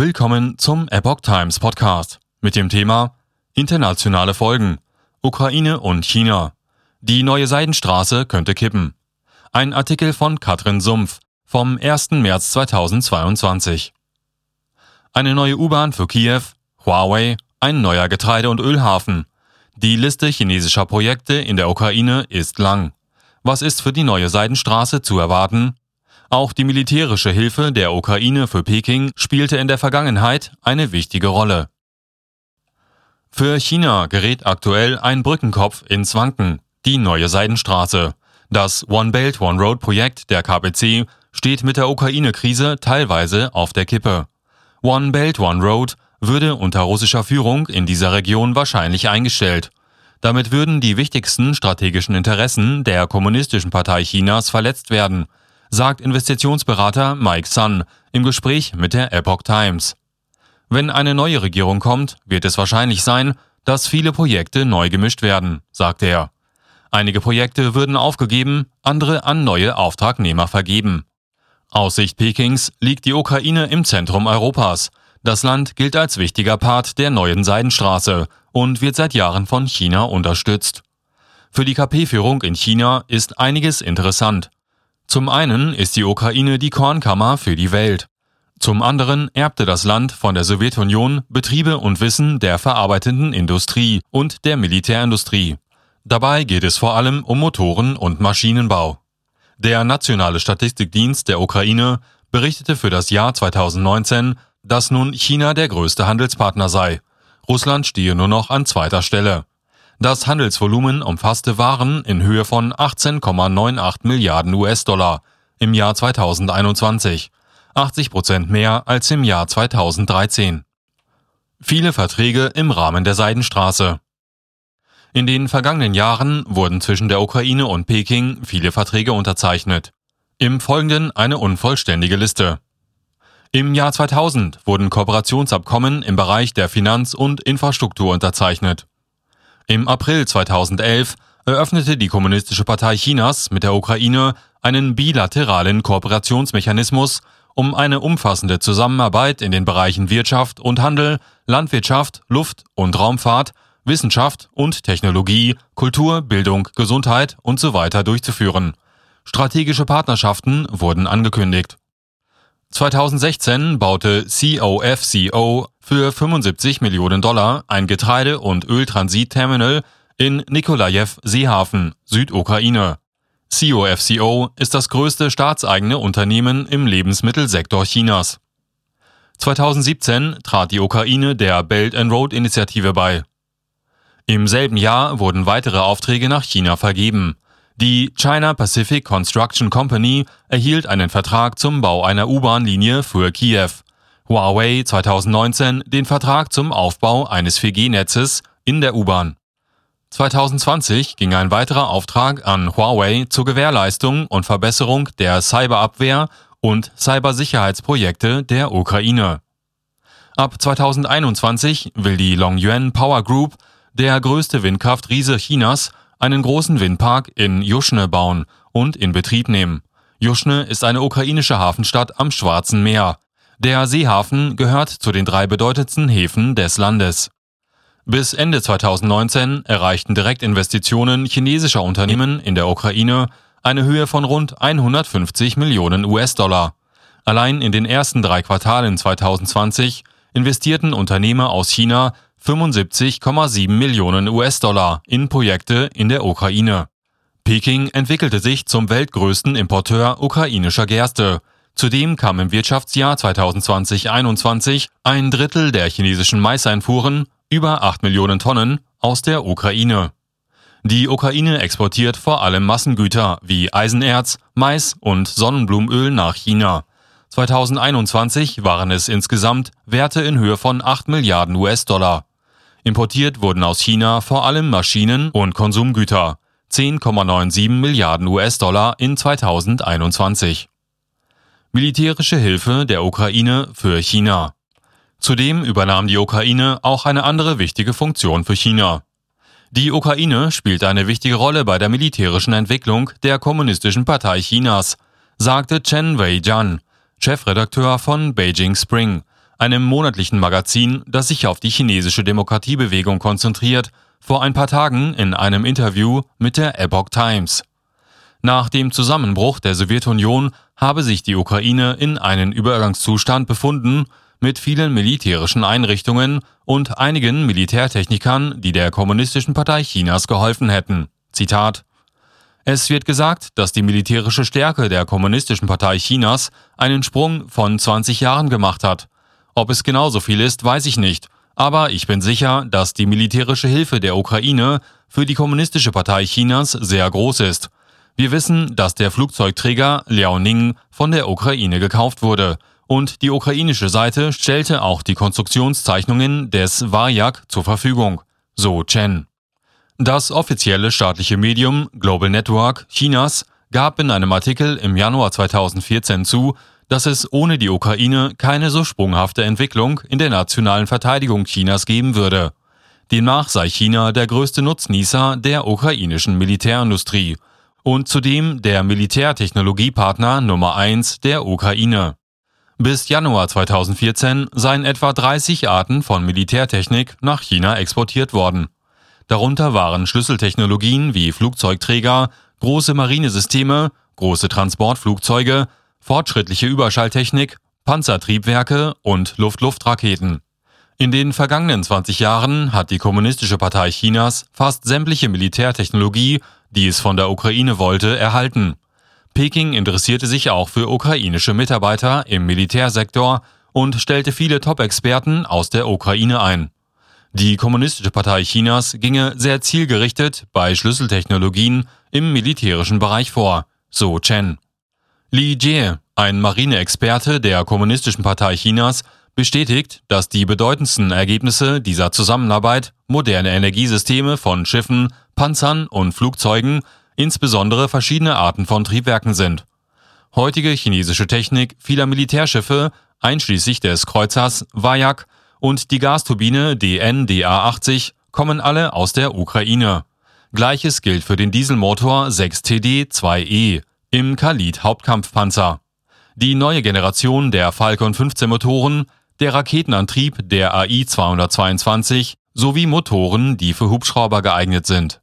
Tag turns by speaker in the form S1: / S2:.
S1: Willkommen zum Epoch Times Podcast mit dem Thema Internationale Folgen Ukraine und China. Die neue Seidenstraße könnte kippen. Ein Artikel von Katrin Sumpf vom 1. März 2022. Eine neue U-Bahn für Kiew, Huawei, ein neuer Getreide- und Ölhafen. Die Liste chinesischer Projekte in der Ukraine ist lang. Was ist für die neue Seidenstraße zu erwarten? Auch die militärische Hilfe der Ukraine für Peking spielte in der Vergangenheit eine wichtige Rolle. Für China gerät aktuell ein Brückenkopf ins Wanken, die neue Seidenstraße. Das One Belt One Road Projekt der KPC steht mit der Ukraine-Krise teilweise auf der Kippe. One Belt One Road würde unter russischer Führung in dieser Region wahrscheinlich eingestellt. Damit würden die wichtigsten strategischen Interessen der Kommunistischen Partei Chinas verletzt werden, sagt Investitionsberater Mike Sun im Gespräch mit der Epoch Times. Wenn eine neue Regierung kommt, wird es wahrscheinlich sein, dass viele Projekte neu gemischt werden, sagt er. Einige Projekte würden aufgegeben, andere an neue Auftragnehmer vergeben. Aus Sicht Pekings liegt die Ukraine im Zentrum Europas. Das Land gilt als wichtiger Part der neuen Seidenstraße und wird seit Jahren von China unterstützt. Für die KP-Führung in China ist einiges interessant. Zum einen ist die Ukraine die Kornkammer für die Welt. Zum anderen erbte das Land von der Sowjetunion Betriebe und Wissen der verarbeitenden Industrie und der Militärindustrie. Dabei geht es vor allem um Motoren und Maschinenbau. Der Nationale Statistikdienst der Ukraine berichtete für das Jahr 2019, dass nun China der größte Handelspartner sei. Russland stehe nur noch an zweiter Stelle. Das Handelsvolumen umfasste Waren in Höhe von 18,98 Milliarden US-Dollar im Jahr 2021, 80 Prozent mehr als im Jahr 2013. Viele Verträge im Rahmen der Seidenstraße. In den vergangenen Jahren wurden zwischen der Ukraine und Peking viele Verträge unterzeichnet. Im Folgenden eine unvollständige Liste. Im Jahr 2000 wurden Kooperationsabkommen im Bereich der Finanz- und Infrastruktur unterzeichnet. Im April 2011 eröffnete die Kommunistische Partei Chinas mit der Ukraine einen bilateralen Kooperationsmechanismus, um eine umfassende Zusammenarbeit in den Bereichen Wirtschaft und Handel, Landwirtschaft, Luft- und Raumfahrt, Wissenschaft und Technologie, Kultur, Bildung, Gesundheit und so durchzuführen. Strategische Partnerschaften wurden angekündigt. 2016 baute COFCO für 75 Millionen Dollar ein Getreide- und Öltransitterminal in Nikolajew Seehafen, Südukraine. COFCO ist das größte staatseigene Unternehmen im Lebensmittelsektor Chinas. 2017 trat die Ukraine der Belt and Road Initiative bei. Im selben Jahr wurden weitere Aufträge nach China vergeben. Die China Pacific Construction Company erhielt einen Vertrag zum Bau einer U-Bahn-Linie für Kiew. Huawei 2019 den Vertrag zum Aufbau eines 4G-Netzes in der U-Bahn. 2020 ging ein weiterer Auftrag an Huawei zur Gewährleistung und Verbesserung der Cyberabwehr und Cybersicherheitsprojekte der Ukraine. Ab 2021 will die Longyuan Power Group, der größte Windkraftriese Chinas, einen großen Windpark in Juschne bauen und in Betrieb nehmen. Juschne ist eine ukrainische Hafenstadt am Schwarzen Meer. Der Seehafen gehört zu den drei bedeutendsten Häfen des Landes. Bis Ende 2019 erreichten Direktinvestitionen chinesischer Unternehmen in der Ukraine eine Höhe von rund 150 Millionen US-Dollar. Allein in den ersten drei Quartalen 2020 investierten Unternehmer aus China 75,7 Millionen US-Dollar in Projekte in der Ukraine. Peking entwickelte sich zum weltgrößten Importeur ukrainischer Gerste. Zudem kam im Wirtschaftsjahr 2020-21 ein Drittel der chinesischen Maiseinfuhren, über 8 Millionen Tonnen, aus der Ukraine. Die Ukraine exportiert vor allem Massengüter wie Eisenerz, Mais und Sonnenblumenöl nach China. 2021 waren es insgesamt Werte in Höhe von 8 Milliarden US-Dollar. Importiert wurden aus China vor allem Maschinen und Konsumgüter, 10,97 Milliarden US-Dollar in 2021. Militärische Hilfe der Ukraine für China. Zudem übernahm die Ukraine auch eine andere wichtige Funktion für China. Die Ukraine spielt eine wichtige Rolle bei der militärischen Entwicklung der Kommunistischen Partei Chinas, sagte Chen Wei-jian, Chefredakteur von Beijing Spring, einem monatlichen Magazin, das sich auf die chinesische Demokratiebewegung konzentriert, vor ein paar Tagen in einem Interview mit der Epoch Times. Nach dem Zusammenbruch der Sowjetunion habe sich die Ukraine in einen Übergangszustand befunden, mit vielen militärischen Einrichtungen und einigen Militärtechnikern, die der Kommunistischen Partei Chinas geholfen hätten. Zitat Es wird gesagt, dass die militärische Stärke der Kommunistischen Partei Chinas einen Sprung von 20 Jahren gemacht hat. Ob es genauso viel ist, weiß ich nicht, aber ich bin sicher, dass die militärische Hilfe der Ukraine für die Kommunistische Partei Chinas sehr groß ist. Wir wissen, dass der Flugzeugträger Liaoning von der Ukraine gekauft wurde und die ukrainische Seite stellte auch die Konstruktionszeichnungen des Varyak zur Verfügung, so Chen. Das offizielle staatliche Medium Global Network Chinas gab in einem Artikel im Januar 2014 zu, dass es ohne die Ukraine keine so sprunghafte Entwicklung in der nationalen Verteidigung Chinas geben würde. Demnach sei China der größte Nutznießer der ukrainischen Militärindustrie und zudem der Militärtechnologiepartner Nummer eins der Ukraine. Bis Januar 2014 seien etwa 30 Arten von Militärtechnik nach China exportiert worden. Darunter waren Schlüsseltechnologien wie Flugzeugträger, große Marinesysteme, große Transportflugzeuge, fortschrittliche Überschalltechnik, Panzertriebwerke und Luft-Luft-Raketen. In den vergangenen 20 Jahren hat die Kommunistische Partei Chinas fast sämtliche Militärtechnologie, die es von der Ukraine wollte, erhalten. Peking interessierte sich auch für ukrainische Mitarbeiter im Militärsektor und stellte viele Top-Experten aus der Ukraine ein. Die Kommunistische Partei Chinas ginge sehr zielgerichtet bei Schlüsseltechnologien im militärischen Bereich vor, so Chen. Li Jie, ein Marineexperte der Kommunistischen Partei Chinas, bestätigt, dass die bedeutendsten Ergebnisse dieser Zusammenarbeit moderne Energiesysteme von Schiffen, Panzern und Flugzeugen insbesondere verschiedene Arten von Triebwerken sind. Heutige chinesische Technik vieler Militärschiffe, einschließlich des Kreuzers Vayak und die Gasturbine DN-DA-80, kommen alle aus der Ukraine. Gleiches gilt für den Dieselmotor 6TD-2E im Khalid Hauptkampfpanzer. Die neue Generation der Falcon 15 Motoren, der Raketenantrieb der AI-222 sowie Motoren, die für Hubschrauber geeignet sind.